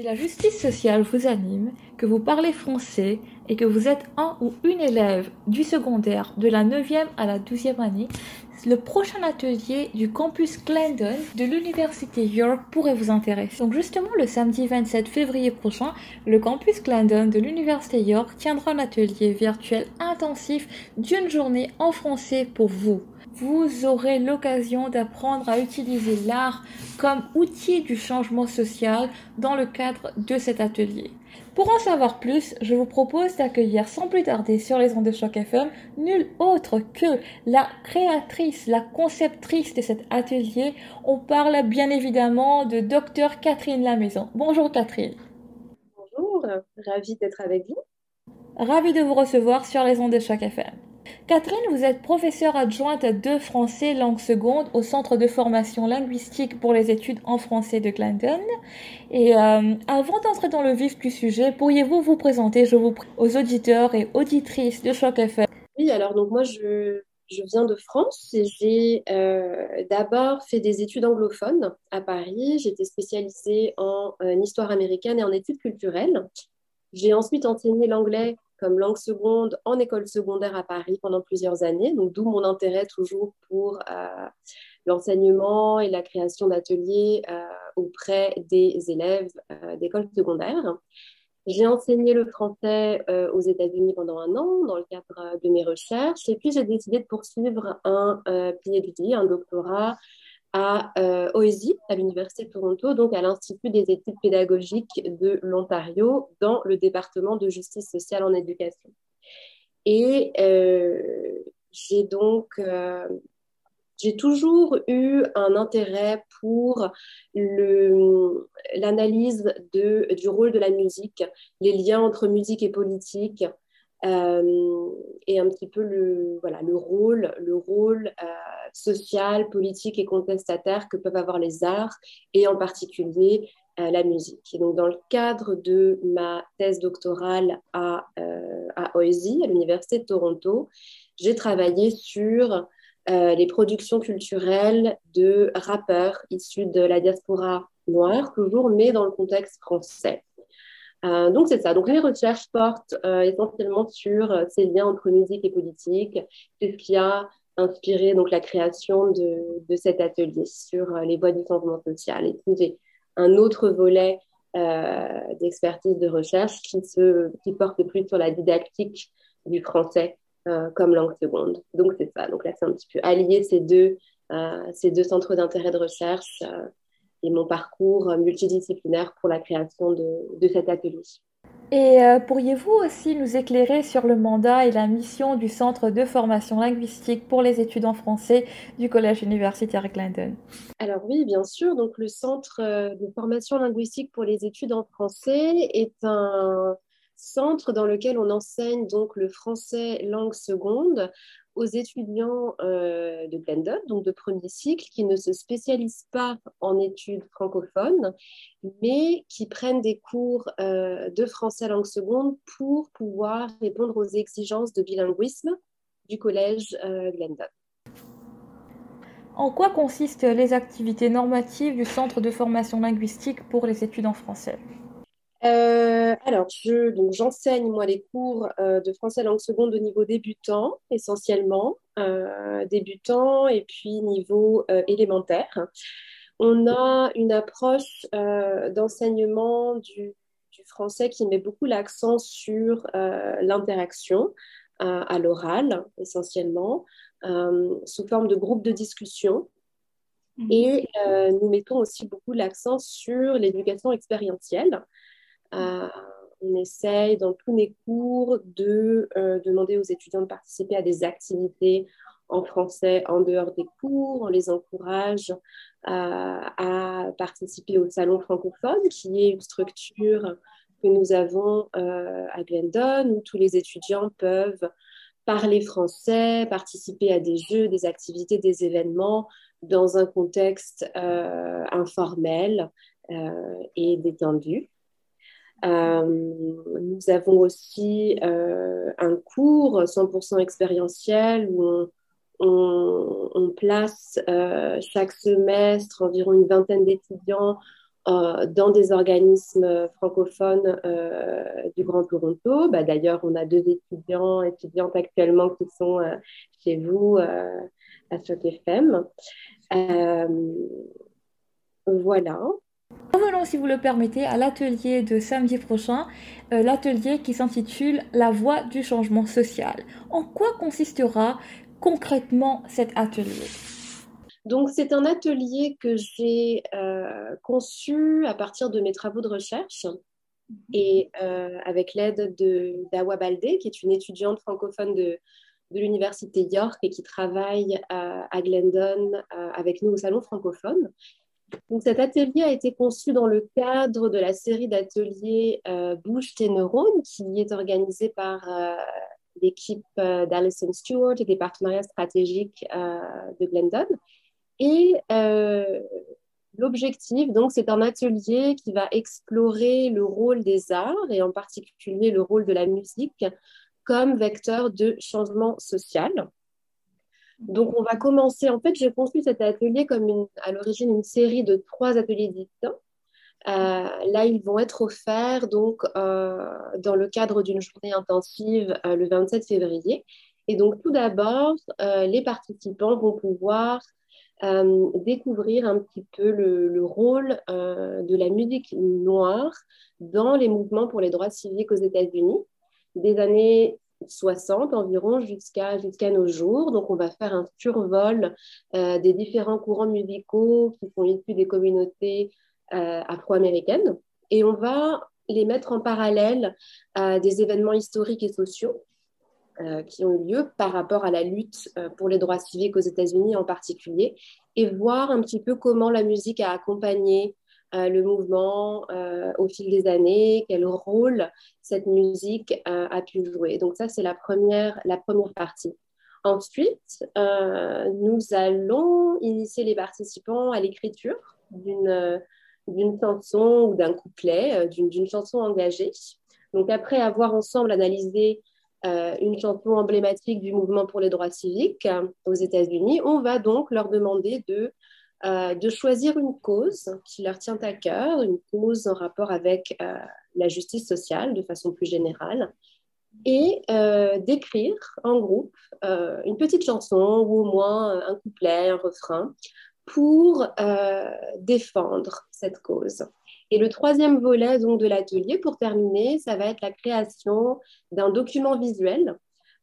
Si la justice sociale vous anime, que vous parlez français et que vous êtes un ou une élève du secondaire de la 9e à la 12e année, le prochain atelier du campus Glendon de l'Université York pourrait vous intéresser. Donc justement, le samedi 27 février prochain, le campus Glendon de l'Université York tiendra un atelier virtuel intensif d'une journée en français pour vous vous aurez l'occasion d'apprendre à utiliser l'art comme outil du changement social dans le cadre de cet atelier. Pour en savoir plus, je vous propose d'accueillir sans plus tarder sur les ondes de choc FM nul autre que la créatrice, la conceptrice de cet atelier. On parle bien évidemment de Dr Catherine Lamaison. Bonjour Catherine. Bonjour, ravie d'être avec vous. Ravie de vous recevoir sur les ondes de choc FM. Catherine, vous êtes professeure adjointe de français langue seconde au Centre de formation linguistique pour les études en français de Glendon. Et euh, avant d'entrer dans le vif du sujet, pourriez-vous vous présenter, je vous aux auditeurs et auditrices de Choc FM Oui, alors donc moi je, je viens de France et j'ai euh, d'abord fait des études anglophones à Paris. J'étais spécialisée en euh, histoire américaine et en études culturelles. J'ai ensuite enseigné l'anglais comme langue seconde en école secondaire à Paris pendant plusieurs années, donc d'où mon intérêt toujours pour euh, l'enseignement et la création d'ateliers euh, auprès des élèves euh, d'école secondaire. J'ai enseigné le français aux États-Unis pendant un an dans le cadre de mes recherches et puis j'ai décidé de poursuivre un PhD, un doctorat à euh, à l'Université de Toronto, donc à l'Institut des études pédagogiques de l'Ontario, dans le département de justice sociale en éducation. Et euh, j'ai donc euh, j'ai toujours eu un intérêt pour l'analyse du rôle de la musique, les liens entre musique et politique, et un petit peu le, voilà, le rôle, le rôle euh, social, politique et contestataire que peuvent avoir les arts et en particulier euh, la musique. Et donc, dans le cadre de ma thèse doctorale à, à OESI, à l'Université de Toronto, j'ai travaillé sur les productions culturelles de rappeurs issus de la diaspora noire, toujours, mais dans le contexte français. Euh, donc c'est ça. Donc les recherches portent euh, essentiellement sur euh, ces liens entre musique et politique. C'est ce qui a inspiré donc la création de, de cet atelier sur les voies du changement social? Et puis j'ai un autre volet d'expertise de recherche qui se qui porte plus sur la didactique du français comme langue seconde. Donc c'est ça. Donc là c'est un petit peu allier ces deux ces deux centres d'intérêt de recherche et mon parcours multidisciplinaire pour la création de, de cet atelier. Et euh, pourriez-vous aussi nous éclairer sur le mandat et la mission du Centre de formation linguistique pour les études en français du Collège universitaire Glendon Alors oui, bien sûr. Donc le Centre euh, de formation linguistique pour les études en français est un centre dans lequel on enseigne donc le français langue seconde aux étudiants euh, de Glendon, donc de premier cycle, qui ne se spécialisent pas en études francophones, mais qui prennent des cours euh, de français langue seconde pour pouvoir répondre aux exigences de bilinguisme du collège euh, Glendon. En quoi consistent les activités normatives du Centre de formation linguistique pour les études en français? Euh, alors, je, donc, j'enseigne moi les cours euh, de français langue seconde au niveau débutant, essentiellement, euh, débutant et puis niveau élémentaire. On a une approche d'enseignement du, du, français qui met beaucoup l'accent sur l'interaction à l'oral, essentiellement, sous forme de groupes de discussion. Mmh. Et nous mettons aussi beaucoup l'accent sur l'éducation expérientielle. Euh, on essaye dans tous les cours de euh, demander aux étudiants de participer à des activités en français en dehors des cours. On les encourage euh, à participer au Salon francophone, qui est une structure que nous avons à Glendon, où tous les étudiants peuvent parler français, participer à des jeux, des activités, des événements dans un contexte informel et détendu. Euh, nous avons aussi euh, un cours 100% expérientiel où on, place euh, chaque semestre environ une vingtaine d'étudiants dans des organismes francophones du Grand Toronto. Bah, D'ailleurs, on a deux étudiants, étudiantes actuellement qui sont chez vous à Choc voilà. Revenons, si vous le permettez, à l'atelier de samedi prochain, euh, l'atelier qui s'intitule La voie du changement social. En quoi consistera concrètement cet atelier? Donc, c'est un atelier que j'ai euh, conçu à partir de mes travaux de recherche et euh, avec l'aide d'Awa Baldé, qui est une étudiante francophone de, de l'Université York et qui travaille à Glendon avec nous au Salon francophone. Donc, cet atelier a été conçu dans le cadre de la série d'ateliers euh, Bouge tes neurones, qui est organisée par euh, l'équipe euh, d'Alison Stewart et des partenariats stratégiques de Glendon. Et l'objectif, donc, c'est un atelier qui va explorer le rôle des arts et en particulier le rôle de la musique comme vecteur de changement social. Donc, on va commencer. En fait, j'ai conçu cet atelier comme à l'origine une série de trois ateliers distincts. Euh, là, ils vont être offerts donc euh, dans le cadre d'une journée intensive euh, le 27 février. Et donc, tout d'abord, les participants vont pouvoir découvrir un petit peu le, le rôle de la musique noire dans les mouvements pour les droits civiques aux États-Unis des années 60 environ jusqu'à nos jours. Donc, on va faire un survol euh, des différents courants musicaux qui sont issus des communautés euh, afro-américaines et on va les mettre en parallèle à des événements historiques et sociaux euh, qui ont eu lieu par rapport à la lutte pour les droits civiques aux États-Unis en particulier et voir un petit peu comment la musique a accompagné le mouvement euh, au fil des années, quel rôle cette musique euh, a pu jouer. Donc ça, c'est la première, la première partie. Ensuite, nous allons initier les participants à l'écriture d'une chanson ou d'un couplet, d'une chanson engagée. Donc après avoir ensemble analysé une chanson emblématique du mouvement pour les droits civiques aux États-Unis, on va donc leur demander de euh, de choisir une cause qui leur tient à cœur, une cause en rapport avec euh, la justice sociale de façon plus générale, et euh, d'écrire en groupe une petite chanson ou au moins un couplet, un refrain, pour défendre cette cause. Et le troisième volet donc, de l'atelier, pour terminer, ça va être la création d'un document visuel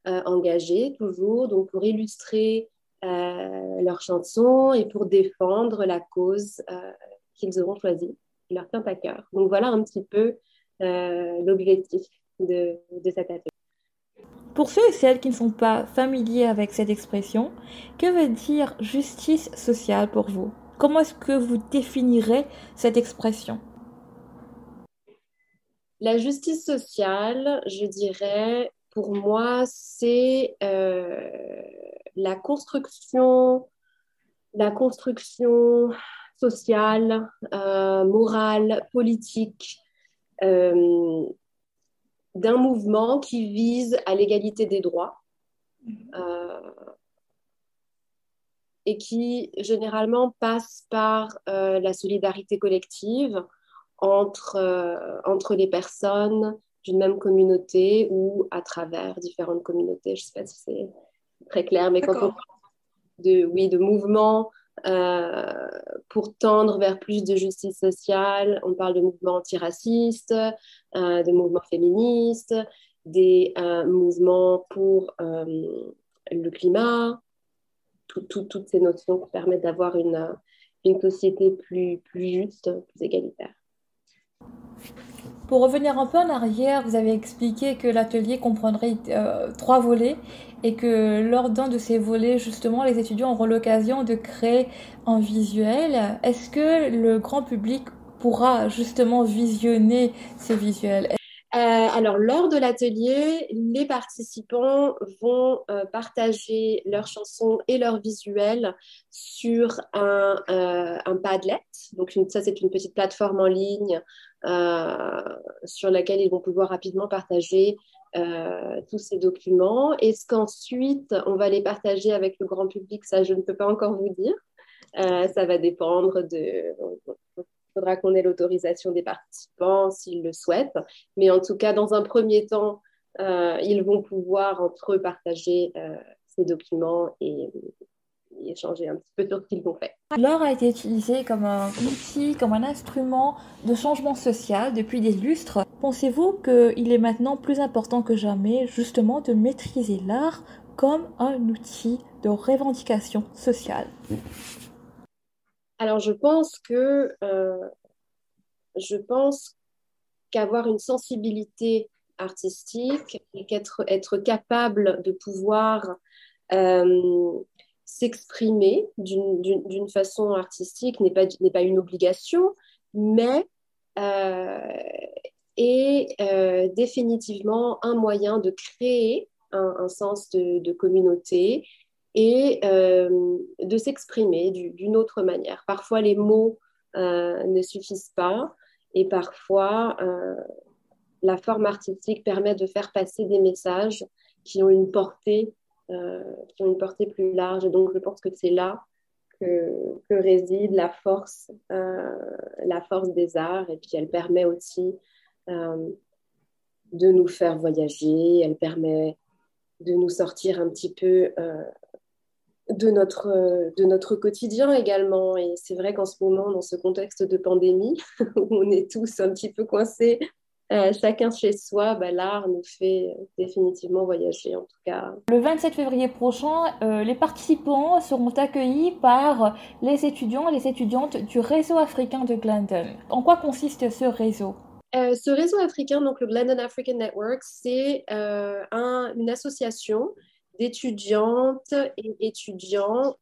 engagé, toujours donc pour illustrer leurs chansons et pour défendre la cause euh, qu'ils auront choisie, qui leur tient à cœur. Donc voilà un petit peu euh, l'objectif de, de cet atelier. Pour ceux et celles qui ne sont pas familiers avec cette expression, que veut dire justice sociale pour vous? Comment est-ce que vous définirez cette expression? La justice sociale, je dirais, pour moi, c'est euh, la construction, la construction sociale, euh, morale, politique euh, d'un mouvement qui vise à l'égalité des droits euh, et qui généralement passe par la solidarité collective entre, entre les personnes d'une même communauté ou à travers différentes communautés. Je ne sais pas si c'est très clair, mais quand on parle de, oui, de mouvements euh, pour tendre vers plus de justice sociale, on parle de mouvements antiracistes, euh, de mouvements féministes, des euh, mouvements pour le climat, toutes ces notions qui permettent d'avoir une, une société plus, plus juste, plus égalitaire. Pour revenir un peu en arrière, vous avez expliqué que l'atelier comprendrait euh, trois volets et que lors d'un de ces volets, justement, les étudiants auront l'occasion de créer un visuel. Est-ce que le grand public pourra justement visionner ces visuels euh, alors, lors de l'atelier, les participants vont euh, partager leurs chansons et leurs visuels sur un, euh, un Padlet. Donc, ça, c'est une petite plateforme en ligne sur laquelle ils vont pouvoir rapidement partager tous ces documents. Est-ce qu'ensuite, on va les partager avec le grand public? Ça, je ne peux pas encore vous dire. ça va dépendre de faudra qu'on ait l'autorisation des participants s'ils le souhaitent. Mais en tout cas, dans un premier temps, ils vont pouvoir entre eux partager ces documents et, échanger un petit peu sur ce qu'ils ont fait. L'or a été utilisé comme un outil, comme un instrument de changement social depuis des lustres. Pensez-vous qu'il est maintenant plus important que jamais justement de maîtriser l'art comme un outil de revendication sociale? Alors je pense que euh, je pense qu'avoir une sensibilité artistique et qu'être être capable de pouvoir euh, s'exprimer d'une façon artistique n'est pas, une obligation, mais euh, est euh, définitivement un moyen de créer un, sens de, communauté et euh, de s'exprimer d'une autre manière. Parfois, les mots ne suffisent pas et parfois, la forme artistique permet de faire passer des messages qui ont une portée qui ont une portée plus large. Et donc, je pense que c'est là que, que, réside la force, euh, la force des arts. Et puis, elle permet aussi euh, de nous faire voyager. Elle permet de nous sortir un petit peu de notre, de notre quotidien également. Et c'est vrai qu'en ce moment, dans ce contexte de pandémie, où on est tous un petit peu coincés euh, chacun chez soi, bah, l'art nous fait définitivement voyager en tout cas. Le 27 février prochain, euh, les participants seront accueillis par les étudiants et les étudiantes du réseau africain de Glendon. En quoi consiste ce réseau? Euh, ce réseau africain, donc le Glendon African Network, c'est un, une association d'étudiantes et étudiants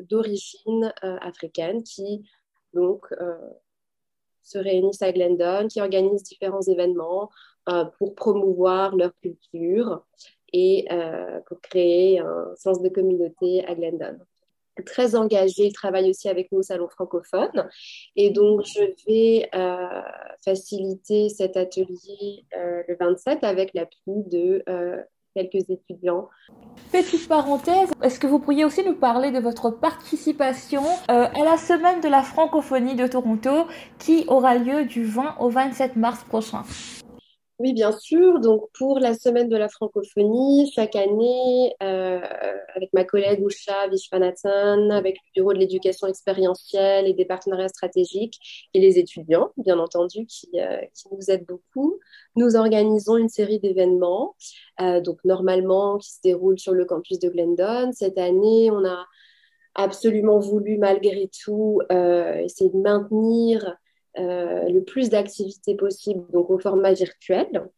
d'origine africaine qui donc se réunissent à Glendon, qui organisent différents événements euh, pour promouvoir leur culture et euh, pour créer un sens de communauté à Glendon. Très engagé, il travaille aussi avec nous au Salon francophone. Et donc, je vais euh, faciliter cet atelier le 27 avec l'appui de quelques étudiants. Petite parenthèse, est-ce que vous pourriez aussi nous parler de votre participation euh, à la semaine de la francophonie de Toronto qui aura lieu du 20 au 27 mars prochain? Oui, bien sûr. Donc, pour la semaine de la francophonie, chaque année, euh, avec ma collègue Usha Vishwanathan, avec le Bureau de l'éducation expérientielle et des partenariats stratégiques et les étudiants, bien entendu, qui, euh, nous aident beaucoup, nous organisons une série d'événements, euh, donc normalement qui se déroulent sur le campus de Glendon. Cette année, on a absolument voulu, malgré tout, essayer de maintenir le plus d'activités possibles, donc au format virtuel,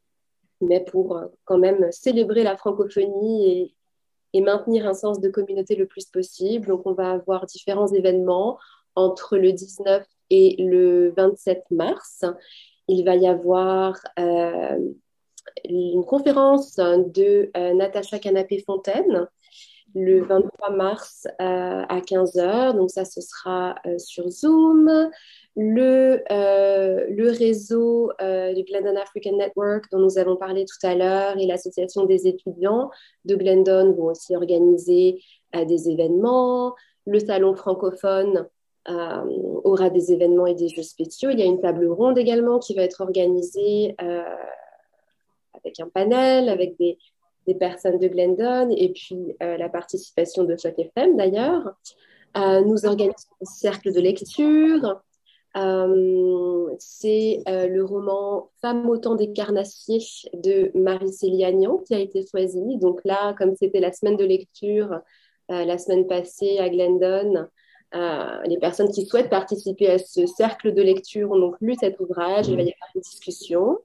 mais pour euh, quand même célébrer la francophonie et, et, maintenir un sens de communauté le plus possible. Donc on va avoir différents événements entre le 19 et le 27 mars. Il va y avoir euh, une conférence de Natacha Canapé-Fontaine le 23 mars à 15h. Donc ça, ce sera sur Zoom le, euh, le réseau euh, du Glendon African Network dont nous avons parlé tout à l'heure et l'association des étudiants de Glendon vont aussi organiser euh, des événements. Le salon francophone aura des événements et des jeux spéciaux. Il y a une table ronde également qui va être organisée avec un panel, avec des, des, personnes de Glendon et puis la participation de chaque FM d'ailleurs. nous organisons un cercle de lecture. Euh, c'est euh, le roman Femme au temps des carnassiers de Marie-Célie Agnan qui a été choisi. Donc là, comme c'était la semaine de lecture euh, la semaine passée à Glendon, les personnes qui souhaitent participer à ce cercle de lecture ont donc lu cet ouvrage. Il va y avoir une discussion.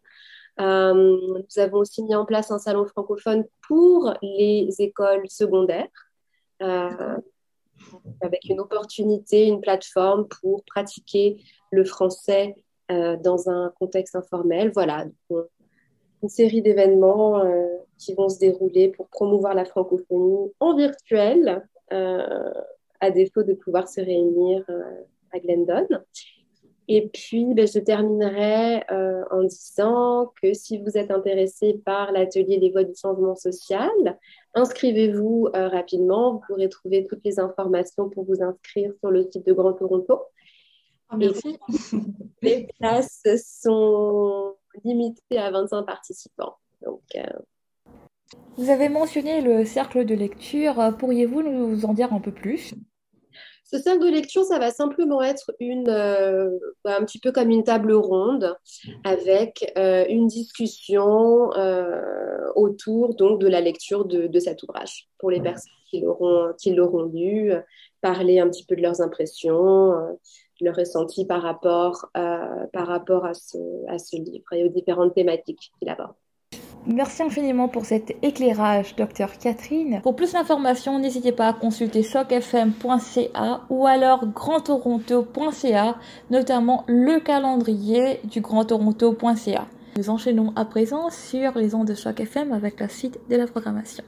Nous avons aussi mis en place un salon francophone pour les écoles secondaires avec une opportunité, une plateforme pour pratiquer le français euh, dans un contexte informel. Voilà, une série d'événements euh, qui vont se dérouler pour promouvoir la francophonie en virtuel, euh, à défaut de pouvoir se réunir à Glendon. Et puis, ben, je terminerai en disant que si vous êtes intéressé par l'atelier des voies du changement social, inscrivez-vous rapidement. Vous pourrez trouver toutes les informations pour vous inscrire sur le site de Grand Toronto. Ah, merci. les places sont limitées à 25 participants. Donc, euh, Vous avez mentionné le cercle de lecture. Pourriez-vous nous en dire un peu plus? Ce cercle de lecture, ça va simplement être une, euh, bah, un petit peu comme une table ronde avec euh, une discussion euh, autour donc de la lecture de, de cet ouvrage pour les personnes qui l'auront qui l'auront lu, parler un petit peu de leurs impressions, de leurs ressentis par rapport par rapport à ce à ce livre et aux différentes thématiques qu'il aborde. Merci infiniment pour cet éclairage, docteur Catherine. Pour plus d'informations, n'hésitez pas à consulter socfm.ca ou alors grandtoronto.ca, notamment le calendrier du grandtoronto.ca. Nous enchaînons à présent sur les ondes de Choc FM avec la suite de la programmation.